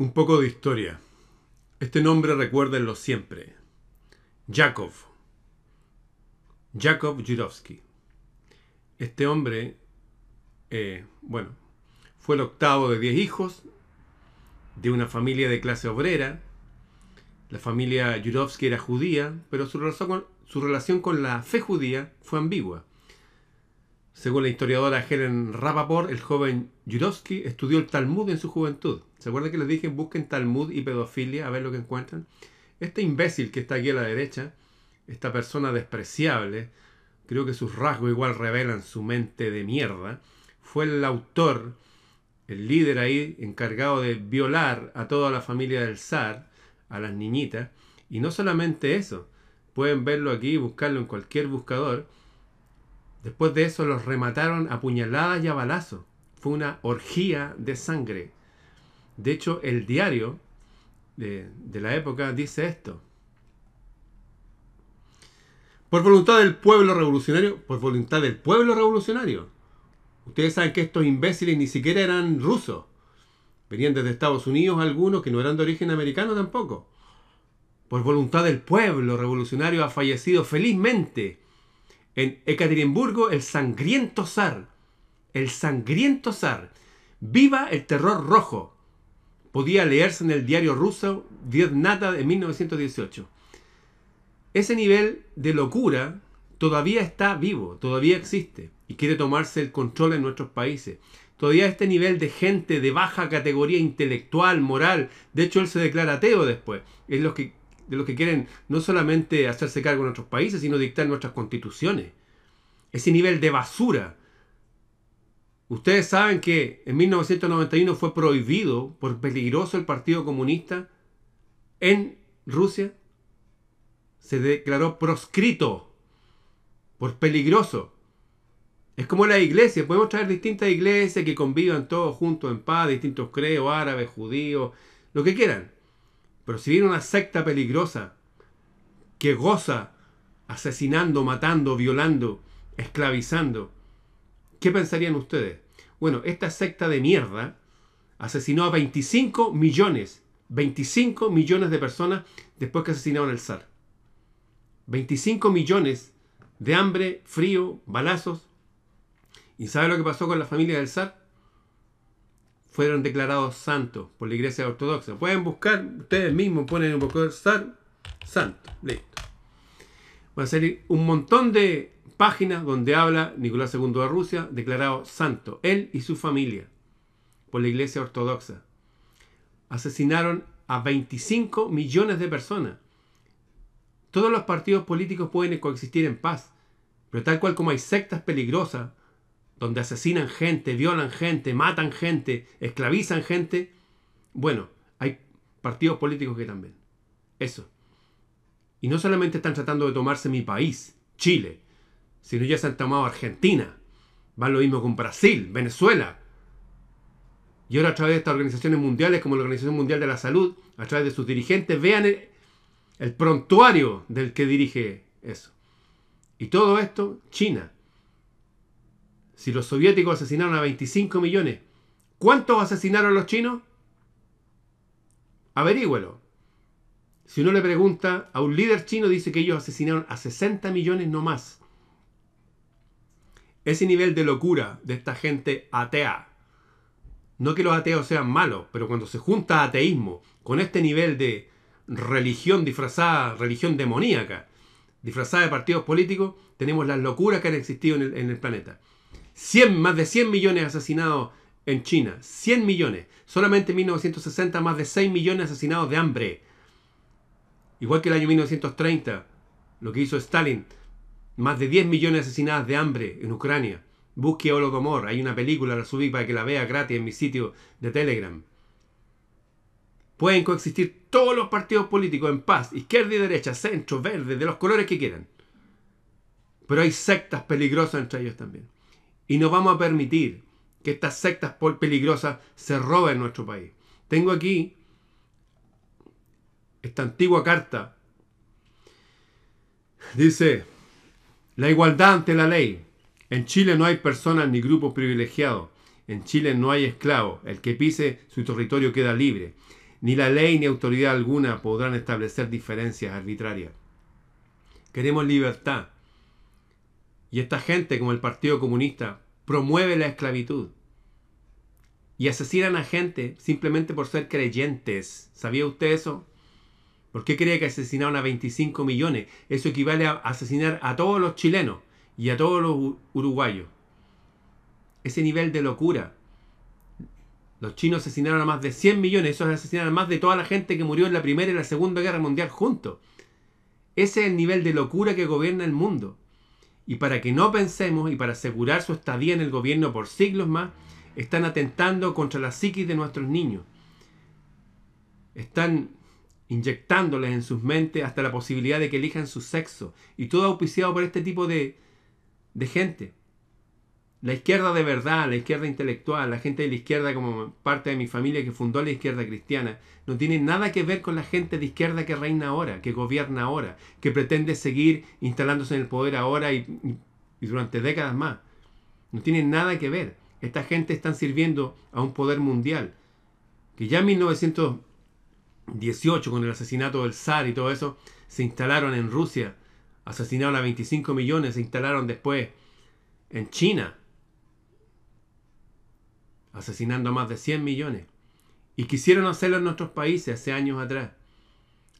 Un poco de historia. Este nombre recuérdenlo siempre. Jakov. Jakov Jurovsky. Este hombre, eh, bueno, fue el octavo de diez hijos de una familia de clase obrera. La familia Jurovsky era judía, pero su relación con la fe judía fue ambigua. Según la historiadora Helen Rapaport, el joven Jurovsky estudió el Talmud en su juventud. ¿Se acuerdan que les dije busquen Talmud y pedofilia a ver lo que encuentran? Este imbécil que está aquí a la derecha, esta persona despreciable, creo que sus rasgos igual revelan su mente de mierda, fue el autor, el líder ahí encargado de violar a toda la familia del zar, a las niñitas, y no solamente eso, pueden verlo aquí buscarlo en cualquier buscador, Después de eso los remataron a puñaladas y a balazos. Fue una orgía de sangre. De hecho, el diario de, de, la época dice esto. Por voluntad del pueblo revolucionario, por voluntad del pueblo revolucionario. Ustedes saben que estos imbéciles ni siquiera eran rusos. Venían desde Estados Unidos algunos que no eran de origen americano tampoco. Por voluntad del pueblo revolucionario ha fallecido felizmente en Ekaterimburgo el sangriento zar. El sangriento zar. Viva el terror rojo. Podía leerse en el diario ruso Nata de 1918. Ese nivel de locura todavía está vivo, todavía existe y quiere tomarse el control en nuestros países. Todavía este nivel de gente de baja categoría intelectual, moral, de hecho él se declara ateo después, es lo que de los que quieren no solamente hacerse cargo de nuestros países, sino dictar nuestras constituciones. Ese nivel de basura. Ustedes saben que en 1991 fue prohibido por peligroso el Partido Comunista en Rusia. Se declaró proscrito por peligroso. Es como la iglesia, podemos traer distintas iglesias que convivan todos juntos en paz, distintos creos, árabes, judíos, lo que quieran. Pero si viene una secta peligrosa que goza asesinando, matando, violando, esclavizando, ¿qué pensarían ustedes? Bueno, esta secta de mierda asesinó a 25 millones, 25 millones de personas después que asesinaron al zar. 25 millones de hambre, frío, balazos. ¿Y sabe lo que pasó con la familia del zar? Fueron declarados santos por la iglesia ortodoxa. Pueden buscar, ustedes mismos ponen un poco zar, santo, listo. Va a ser un montón de páginas donde habla Nicolás II de Rusia, declarado santo, él y su familia, por la iglesia ortodoxa. Asesinaron a 25 millones de personas. Todos los partidos políticos pueden coexistir en paz, pero tal cual como hay sectas peligrosas donde asesinan gente, violan gente, matan gente, esclavizan gente, bueno, hay partidos políticos que también. Eso. Y no solamente están tratando de tomarse mi país, Chile, sino ya se han tomado Argentina. Van lo mismo con Brasil, Venezuela. Y ahora a través de estas organizaciones mundiales como la Organización Mundial de la Salud, a través de sus dirigentes, vean el, el prontuario del que dirige eso. Y todo esto, China. Si los soviéticos asesinaron a 25 millones, ¿cuántos asesinaron los chinos? Averígüelo. Si uno le pregunta a un líder chino, dice que ellos asesinaron a 60 millones no más. Ese nivel de locura de esta gente atea. No que los ateos sean malos, pero cuando se junta ateísmo con este nivel de religión disfrazada, religión demoníaca, disfrazada de partidos políticos, tenemos las locuras que han existido en el, en el planeta. 100, más de 100 millones asesinados en China. 100 millones. Solamente en 1960 más de 6 millones asesinados de hambre. Igual que el año 1930, lo que hizo Stalin. Más de 10 millones asesinados de hambre en Ucrania. Busque Holodomor. Hay una película, la subí para que la vea gratis en mi sitio de Telegram. Pueden coexistir todos los partidos políticos en paz, izquierda y derecha, centro, verde, de los colores que quieran. Pero hay sectas peligrosas entre ellos también. Y no vamos a permitir que estas sectas peligrosas se roben nuestro país. Tengo aquí esta antigua carta. Dice, la igualdad ante la ley. En Chile no hay personas ni grupos privilegiados. En Chile no hay esclavos. El que pise su territorio queda libre. Ni la ley ni autoridad alguna podrán establecer diferencias arbitrarias. Queremos libertad. Y esta gente, como el Partido Comunista, promueve la esclavitud. Y asesinan a gente simplemente por ser creyentes. ¿Sabía usted eso? ¿Por qué cree que asesinaron a 25 millones? Eso equivale a asesinar a todos los chilenos y a todos los uruguayos. Ese nivel de locura. Los chinos asesinaron a más de 100 millones, esos asesinaron a más de toda la gente que murió en la Primera y la Segunda Guerra Mundial juntos. Ese es el nivel de locura que gobierna el mundo. Y para que no pensemos y para asegurar su estadía en el gobierno por siglos más, están atentando contra la psiquis de nuestros niños. Están inyectándoles en sus mentes hasta la posibilidad de que elijan su sexo. Y todo auspiciado por este tipo de, de gente. La izquierda de verdad, la izquierda intelectual, la gente de la izquierda como parte de mi familia que fundó la izquierda cristiana, no tiene nada que ver con la gente de izquierda que reina ahora, que gobierna ahora, que pretende seguir instalándose en el poder ahora y, durante décadas más. No tiene nada que ver. Esta gente está sirviendo a un poder mundial, que ya en 1918, con el asesinato del zar y todo eso, se instalaron en Rusia, asesinaron a 25 millones, se instalaron después en China asesinando a más de 100 millones. Y quisieron hacerlo en nuestros países hace años atrás.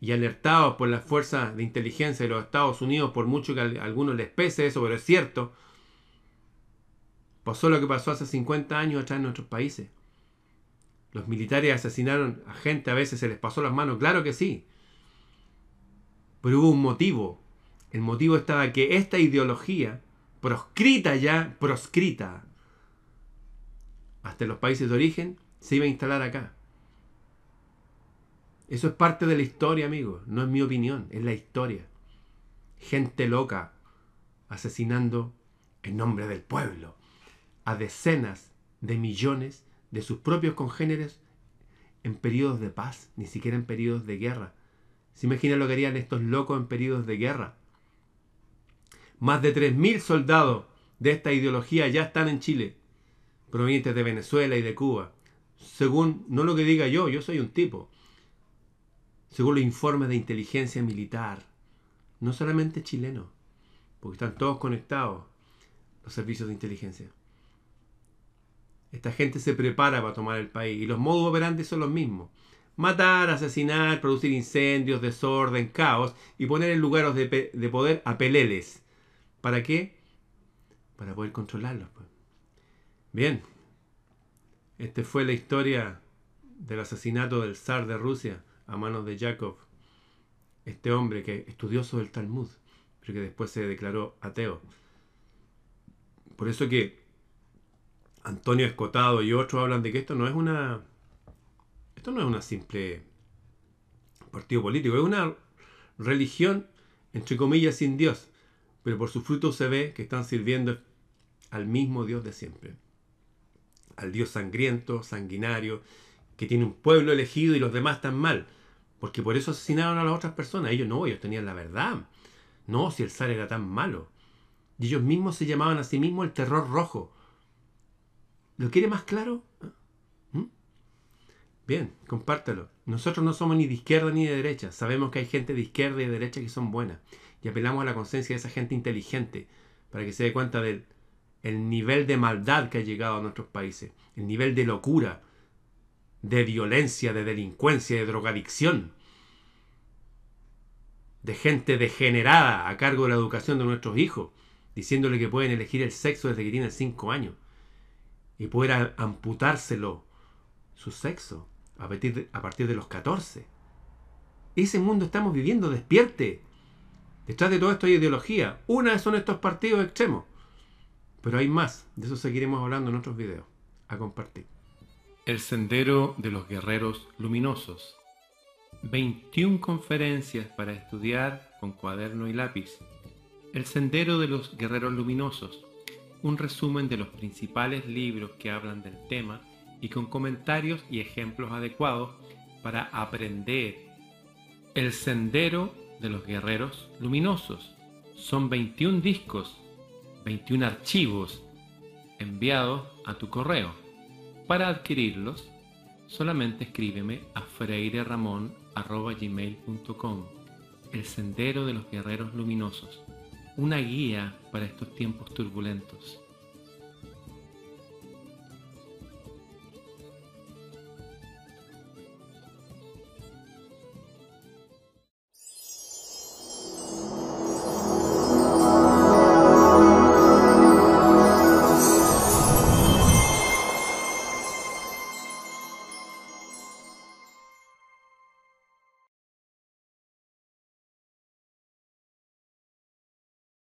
Y alertados por las fuerzas de inteligencia de los Estados Unidos, por mucho que a algunos les pese eso, pero es cierto, pasó lo que pasó hace 50 años atrás en nuestros países. Los militares asesinaron a gente, a veces se les pasó las manos, claro que sí. Pero hubo un motivo. El motivo estaba que esta ideología, proscrita ya, proscrita, hasta los países de origen, se iba a instalar acá. Eso es parte de la historia, amigos. No es mi opinión, es la historia. Gente loca asesinando en nombre del pueblo a decenas de millones de sus propios congéneres en periodos de paz, ni siquiera en periodos de guerra. ¿Se imagina lo que harían estos locos en periodos de guerra? Más de 3.000 soldados de esta ideología ya están en Chile provenientes de Venezuela y de Cuba. Según, no lo que diga yo, yo soy un tipo. Según los informes de inteligencia militar, no solamente chilenos, porque están todos conectados los servicios de inteligencia. Esta gente se prepara para tomar el país y los modos operantes son los mismos. Matar, asesinar, producir incendios, desorden, caos y poner en lugares de, de poder a peleles. ¿Para qué? Para poder controlarlos. Pues. Bien, esta fue la historia del asesinato del zar de Rusia a manos de Yakov, este hombre que estudioso del Talmud, pero que después se declaró ateo. Por eso que Antonio Escotado y otros hablan de que esto no es una esto no es una simple partido político, es una religión entre comillas sin Dios, pero por su fruto se ve que están sirviendo al mismo Dios de siempre al Dios sangriento, sanguinario, que tiene un pueblo elegido y los demás están mal. Porque por eso asesinaron a las otras personas. Ellos no, ellos tenían la verdad. No, si el zar era tan malo. Y ellos mismos se llamaban a sí mismos el terror rojo. ¿Lo quiere más claro? ¿Mm? Bien, compártelo. Nosotros no somos ni de izquierda ni de derecha. Sabemos que hay gente de izquierda y de derecha que son buenas. Y apelamos a la conciencia de esa gente inteligente para que se dé cuenta del el nivel de maldad que ha llegado a nuestros países, el nivel de locura, de violencia, de delincuencia, de drogadicción, de gente degenerada a cargo de la educación de nuestros hijos, diciéndole que pueden elegir el sexo desde que tienen 5 años y poder amputárselo su sexo a partir, de, a partir de los 14. Ese mundo estamos viviendo, despierte. Detrás de todo esto hay ideología. Una son estos partidos extremos. Pero hay más, de eso seguiremos hablando en otros videos. A compartir. El Sendero de los Guerreros Luminosos. 21 conferencias para estudiar con cuaderno y lápiz. El Sendero de los Guerreros Luminosos. Un resumen de los principales libros que hablan del tema y con comentarios y ejemplos adecuados para aprender. El Sendero de los Guerreros Luminosos. Son 21 discos 21 archivos enviados a tu correo. Para adquirirlos, solamente escríbeme a freireramon.gmail.com El Sendero de los Guerreros Luminosos, una guía para estos tiempos turbulentos.